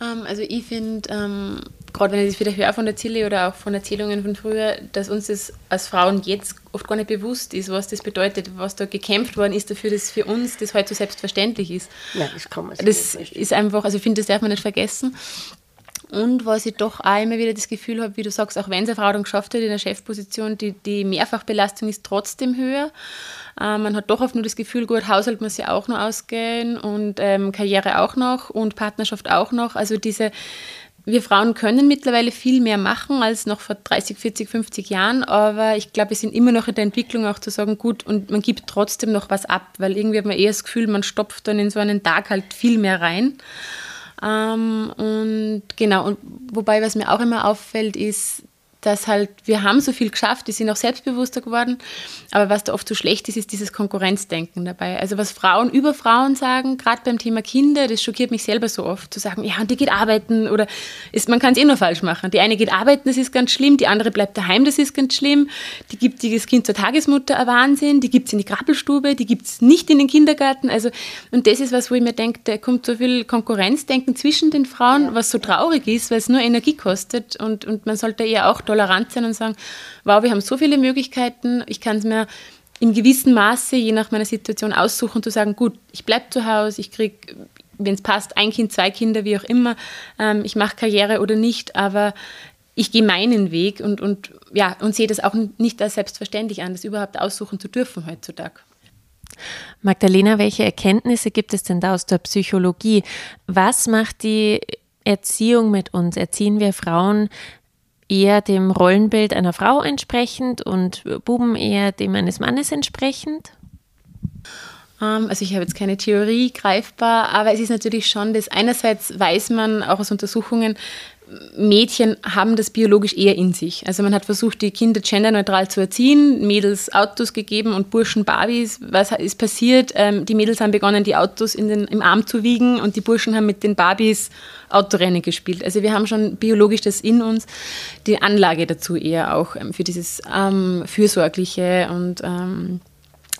Ähm, also ich finde, ähm, gerade wenn ich das wieder höre von der Zille oder auch von Erzählungen von früher, dass uns das als Frauen jetzt oft gar nicht bewusst ist, was das bedeutet, was da gekämpft worden ist dafür, dass für uns das heute so selbstverständlich ist. Nein, das kann man Das ist einfach, also ich finde, das darf man nicht vergessen. Und was ich doch auch immer wieder das Gefühl habe, wie du sagst, auch wenn es eine Frau dann geschafft hat in der Chefposition, die, die Mehrfachbelastung ist trotzdem höher. Äh, man hat doch oft nur das Gefühl, gut, Haushalt muss ja auch noch ausgehen und ähm, Karriere auch noch und Partnerschaft auch noch. Also diese, wir Frauen können mittlerweile viel mehr machen als noch vor 30, 40, 50 Jahren, aber ich glaube, wir sind immer noch in der Entwicklung auch zu sagen, gut, und man gibt trotzdem noch was ab, weil irgendwie hat man eher das Gefühl, man stopft dann in so einen Tag halt viel mehr rein. Ähm, und genau, und wobei, was mir auch immer auffällt, ist, dass halt, wir haben so viel geschafft, die sind auch selbstbewusster geworden, aber was da oft so schlecht ist, ist dieses Konkurrenzdenken dabei. Also was Frauen über Frauen sagen, gerade beim Thema Kinder, das schockiert mich selber so oft, zu sagen, ja, und die geht arbeiten oder ist, man kann es eh nur falsch machen. Die eine geht arbeiten, das ist ganz schlimm, die andere bleibt daheim, das ist ganz schlimm, die gibt das Kind zur Tagesmutter, ein Wahnsinn, die gibt es in die Krabbelstube, die gibt es nicht in den Kindergarten, also und das ist was, wo ich mir denke, da kommt so viel Konkurrenzdenken zwischen den Frauen, was so traurig ist, weil es nur Energie kostet und, und man sollte eher auch tolerant sein und sagen, wow, wir haben so viele Möglichkeiten, ich kann es mir in gewissem Maße, je nach meiner Situation, aussuchen, zu sagen, gut, ich bleibe zu Hause, ich kriege, wenn es passt, ein Kind, zwei Kinder, wie auch immer, ähm, ich mache Karriere oder nicht, aber ich gehe meinen Weg und, und, ja, und sehe das auch nicht als selbstverständlich an, das überhaupt aussuchen zu dürfen heutzutage. Magdalena, welche Erkenntnisse gibt es denn da aus der Psychologie? Was macht die Erziehung mit uns? Erziehen wir Frauen eher dem Rollenbild einer Frau entsprechend und Buben eher dem eines Mannes entsprechend? Ähm, also ich habe jetzt keine Theorie greifbar, aber es ist natürlich schon, dass einerseits weiß man auch aus Untersuchungen, Mädchen haben das biologisch eher in sich. Also man hat versucht, die Kinder genderneutral zu erziehen, Mädels Autos gegeben und Burschen Barbies. Was ist passiert? Ähm, die Mädels haben begonnen, die Autos in den, im Arm zu wiegen und die Burschen haben mit den Barbies Autorennen gespielt. Also wir haben schon biologisch das in uns, die Anlage dazu eher auch ähm, für dieses ähm, Fürsorgliche und ähm,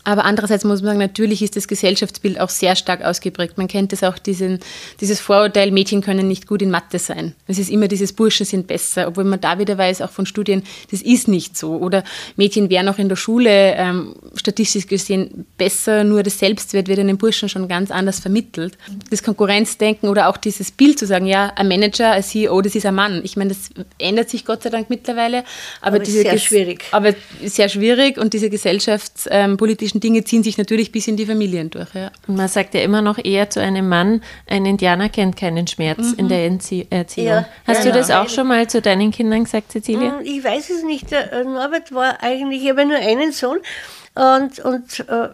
aber andererseits muss man sagen, natürlich ist das Gesellschaftsbild auch sehr stark ausgeprägt. Man kennt es auch, diesen, dieses Vorurteil, Mädchen können nicht gut in Mathe sein. Es ist immer dieses Burschen sind besser, obwohl man da wieder weiß, auch von Studien, das ist nicht so. Oder Mädchen wären auch in der Schule ähm, statistisch gesehen besser, nur das Selbstwert wird in den Burschen schon ganz anders vermittelt. Das Konkurrenzdenken oder auch dieses Bild zu sagen, ja, ein Manager, ein CEO, das ist ein Mann. Ich meine, das ändert sich Gott sei Dank mittlerweile. Aber, aber diese sehr schwierig. Aber sehr schwierig und diese gesellschaftspolitischen ähm, Dinge ziehen sich natürlich bis in die Familien durch. Ja. Man sagt ja immer noch eher zu einem Mann, ein Indianer kennt keinen Schmerz mhm. in der Erziehung. Ja, Hast genau. du das auch schon mal zu deinen Kindern gesagt, Cecilia? Hm, ich weiß es nicht. Der Norbert war eigentlich, ich habe nur einen Sohn. Und, und äh,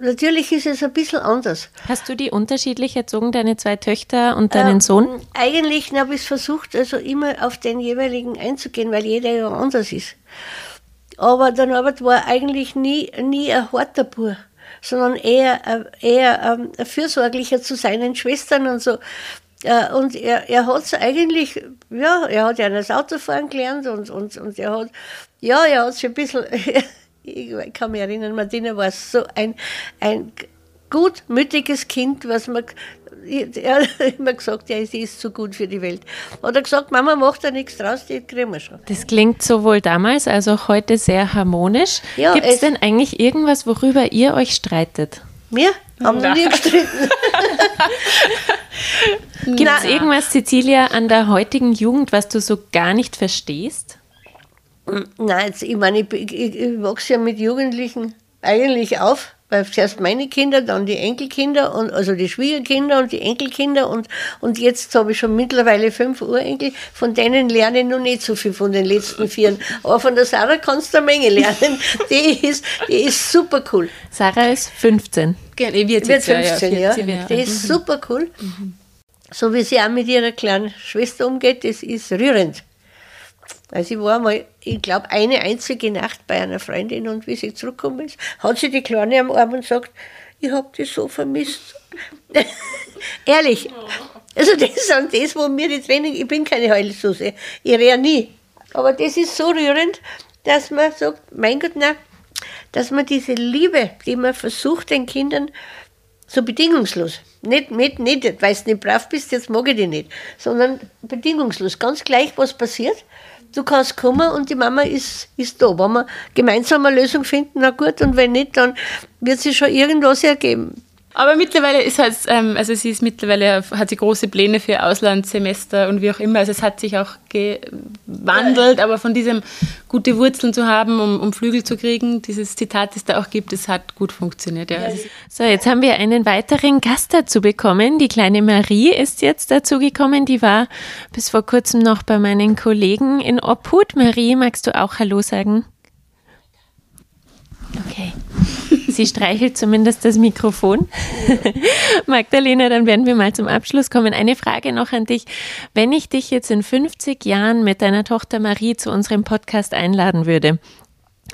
natürlich ist es ein bisschen anders. Hast du die unterschiedlich erzogen, deine zwei Töchter und deinen äh, Sohn? Eigentlich habe ich es versucht, also immer auf den jeweiligen einzugehen, weil jeder ja anders ist. Aber der Norbert war eigentlich nie, nie ein harter Bub, sondern eher, eher ähm, fürsorglicher zu seinen Schwestern und so. Äh, und er, er hat es eigentlich, ja, er hat ja das Autofahren gelernt und, und, und er hat, ja, er hat sich ein bisschen, ich kann mich erinnern, Martina war so ein, ein gutmütiges Kind, was man er hat immer gesagt, ja, sie ist zu gut für die Welt. Hat er gesagt, Mama, mach da nichts draus, die kriegen wir schon. Das klingt sowohl damals als auch heute sehr harmonisch. Ja, Gibt es denn eigentlich irgendwas, worüber ihr euch streitet? Wir haben noch nie gestritten. Gibt es irgendwas, Cecilia, an der heutigen Jugend, was du so gar nicht verstehst? Nein, jetzt, ich meine, ich, ich, ich wachse ja mit Jugendlichen eigentlich auf weil zuerst meine Kinder, dann die Enkelkinder und also die Schwiegerkinder und die Enkelkinder und, und jetzt habe ich schon mittlerweile fünf Urenkel, von denen lerne ich noch nicht so viel von den letzten vier. Aber von der Sarah kannst du eine Menge lernen. Die ist, die ist super cool. Sarah ist 15. Genau, wird, wird 15, ja. ja. ja. Die ist super cool. Mhm. So wie sie auch mit ihrer kleinen Schwester umgeht, das ist rührend. Also ich war mal, ich glaube, eine einzige Nacht bei einer Freundin und wie sie zurückgekommen ist, hat sie die Kleine am Arm und sagt, ich habe dich so vermisst. Ehrlich. Also das ist das, wo mir die Training, ich bin keine Heulsuse, ich rede nie. Aber das ist so rührend, dass man sagt, mein Gott, na, dass man diese Liebe, die man versucht den Kindern so bedingungslos, nicht, nicht, nicht weil du nicht brav bist, jetzt mag ich dich nicht, sondern bedingungslos, ganz gleich, was passiert, du kannst kommen und die Mama ist, ist da. Wenn wir gemeinsam eine Lösung finden, na gut, und wenn nicht, dann wird sich schon irgendwas ergeben. Aber mittlerweile ist halt, ähm, also sie ist mittlerweile, hat sie große Pläne für Auslandssemester und wie auch immer. Also es hat sich auch gewandelt, aber von diesem gute Wurzeln zu haben, um, um Flügel zu kriegen, dieses Zitat, das da auch gibt, das hat gut funktioniert. Ja. So, jetzt haben wir einen weiteren Gast dazu bekommen. Die kleine Marie ist jetzt dazu gekommen. Die war bis vor kurzem noch bei meinen Kollegen in Obhut. Marie, magst du auch Hallo sagen? Okay. Sie streichelt zumindest das Mikrofon. Magdalena, dann werden wir mal zum Abschluss kommen. Eine Frage noch an dich. Wenn ich dich jetzt in 50 Jahren mit deiner Tochter Marie zu unserem Podcast einladen würde,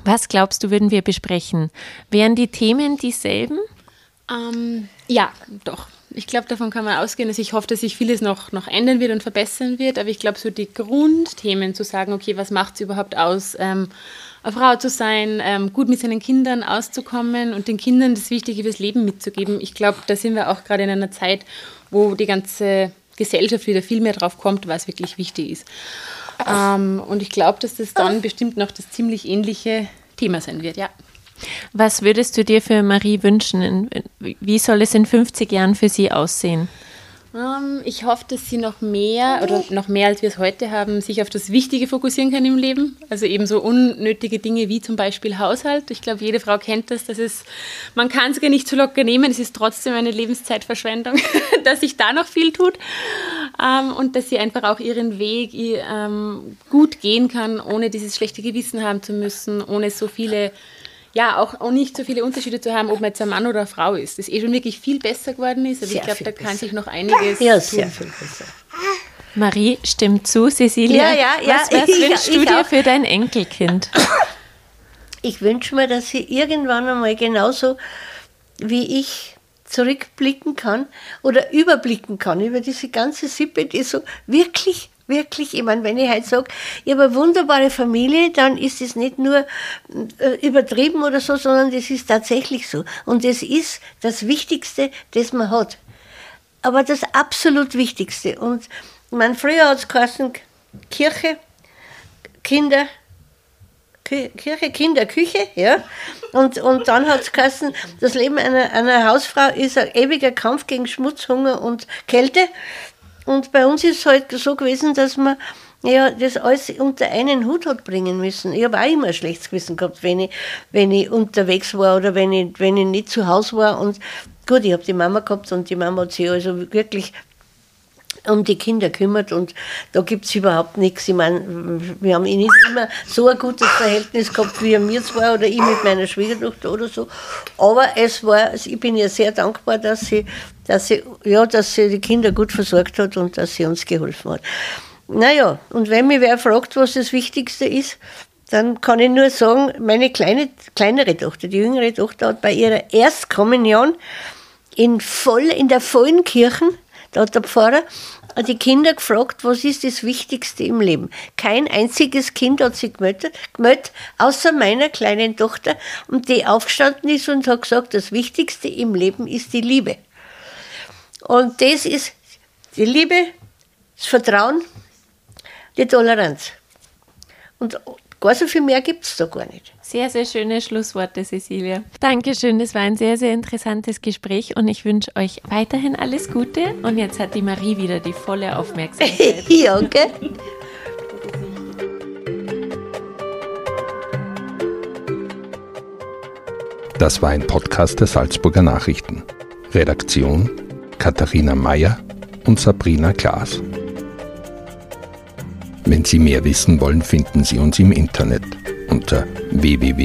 was glaubst du, würden wir besprechen? Wären die Themen dieselben? Ähm, ja, doch. Ich glaube, davon kann man ausgehen. Also ich hoffe, dass sich vieles noch, noch ändern wird und verbessern wird. Aber ich glaube, so die Grundthemen zu sagen, okay, was macht es überhaupt aus? Ähm, eine Frau zu sein, ähm, gut mit seinen Kindern auszukommen und den Kindern das Wichtige fürs Leben mitzugeben. Ich glaube, da sind wir auch gerade in einer Zeit, wo die ganze Gesellschaft wieder viel mehr drauf kommt, was wirklich wichtig ist. Ähm, und ich glaube, dass das dann bestimmt noch das ziemlich ähnliche Thema sein wird, ja. Was würdest du dir für Marie wünschen? Wie soll es in 50 Jahren für sie aussehen? Ähm, ich hoffe, dass sie noch mehr oder noch mehr als wir es heute haben, sich auf das Wichtige fokussieren kann im Leben. Also eben so unnötige Dinge wie zum Beispiel Haushalt. Ich glaube, jede Frau kennt das. das ist, man kann es gar nicht zu locker nehmen. Es ist trotzdem eine Lebenszeitverschwendung, dass sich da noch viel tut. Ähm, und dass sie einfach auch ihren Weg ähm, gut gehen kann, ohne dieses schlechte Gewissen haben zu müssen, ohne so viele ja, auch, auch nicht so viele Unterschiede zu haben, ob man jetzt ein Mann oder eine Frau ist. Das eh schon wirklich viel besser geworden ist. Aber sehr ich glaube, da kann sich noch einiges ja, sehr viel besser. Marie stimmt zu, Cecilia. Ja, ja, ja. Was, was wünschst du dir für dein Enkelkind? Ich wünsche mir, dass sie irgendwann einmal genauso wie ich zurückblicken kann oder überblicken kann über diese ganze Sippe, die so wirklich Wirklich, ich meine, wenn ich halt sage, ich habe eine wunderbare Familie, dann ist es nicht nur äh, übertrieben oder so, sondern das ist tatsächlich so. Und das ist das Wichtigste, das man hat. Aber das absolut Wichtigste. Und ich meine, früher hat es geheißen, Kirche, Kinder, Kirche, Kinder, Küche, ja. Und, und dann hat es geheißen, das Leben einer, einer Hausfrau ist ein ewiger Kampf gegen Schmutz, Hunger und Kälte. Und bei uns ist es halt so gewesen, dass man ja, das alles unter einen Hut hat bringen müssen. Ich habe auch immer ein schlechtes Gewissen gehabt, wenn ich, wenn ich unterwegs war oder wenn ich, wenn ich nicht zu Hause war. Und gut, ich habe die Mama gehabt und die Mama hat sich also wirklich um die Kinder kümmert und da gibt es überhaupt nichts. Ich meine, wir haben nicht immer so ein gutes Verhältnis gehabt wie mir zwei oder ich mit meiner Schwiegertochter oder so. Aber es war, ich bin ihr sehr dankbar, dass sie, dass sie, ja, dass sie die Kinder gut versorgt hat und dass sie uns geholfen hat. Naja, und wenn mich wer fragt, was das Wichtigste ist, dann kann ich nur sagen, meine kleine, kleinere Tochter, die jüngere Tochter hat bei ihrer Erstkommunion in, voll, in der vollen Kirche da hat der Pfarrer die Kinder gefragt, was ist das Wichtigste im Leben. Kein einziges Kind hat sich gemeldet, außer meiner kleinen Tochter, und die aufgestanden ist und hat gesagt, das Wichtigste im Leben ist die Liebe. Und das ist die Liebe, das Vertrauen, die Toleranz. Und Gar so viel mehr gibt es da gar nicht. Sehr, sehr schöne Schlussworte, Cecilia. Dankeschön, das war ein sehr, sehr interessantes Gespräch und ich wünsche euch weiterhin alles Gute. Und jetzt hat die Marie wieder die volle Aufmerksamkeit. ja, okay. Das war ein Podcast der Salzburger Nachrichten. Redaktion Katharina Mayer und Sabrina Klaas. Wenn Sie mehr wissen wollen, finden Sie uns im Internet unter www.sn.at.